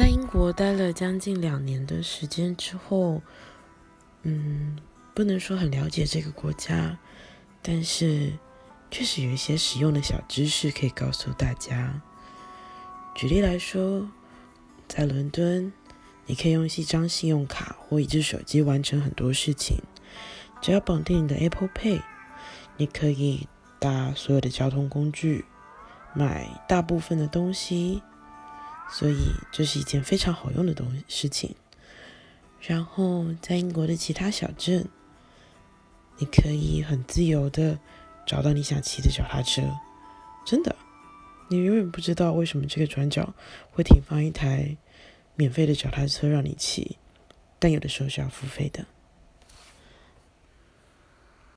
在英国待了将近两年的时间之后，嗯，不能说很了解这个国家，但是确实有一些实用的小知识可以告诉大家。举例来说，在伦敦，你可以用一张信用卡或一只手机完成很多事情，只要绑定你的 Apple Pay，你可以搭所有的交通工具，买大部分的东西。所以这是一件非常好用的东事情。然后在英国的其他小镇，你可以很自由的找到你想骑的脚踏车。真的，你永远不知道为什么这个转角会停放一台免费的脚踏车让你骑，但有的时候是要付费的。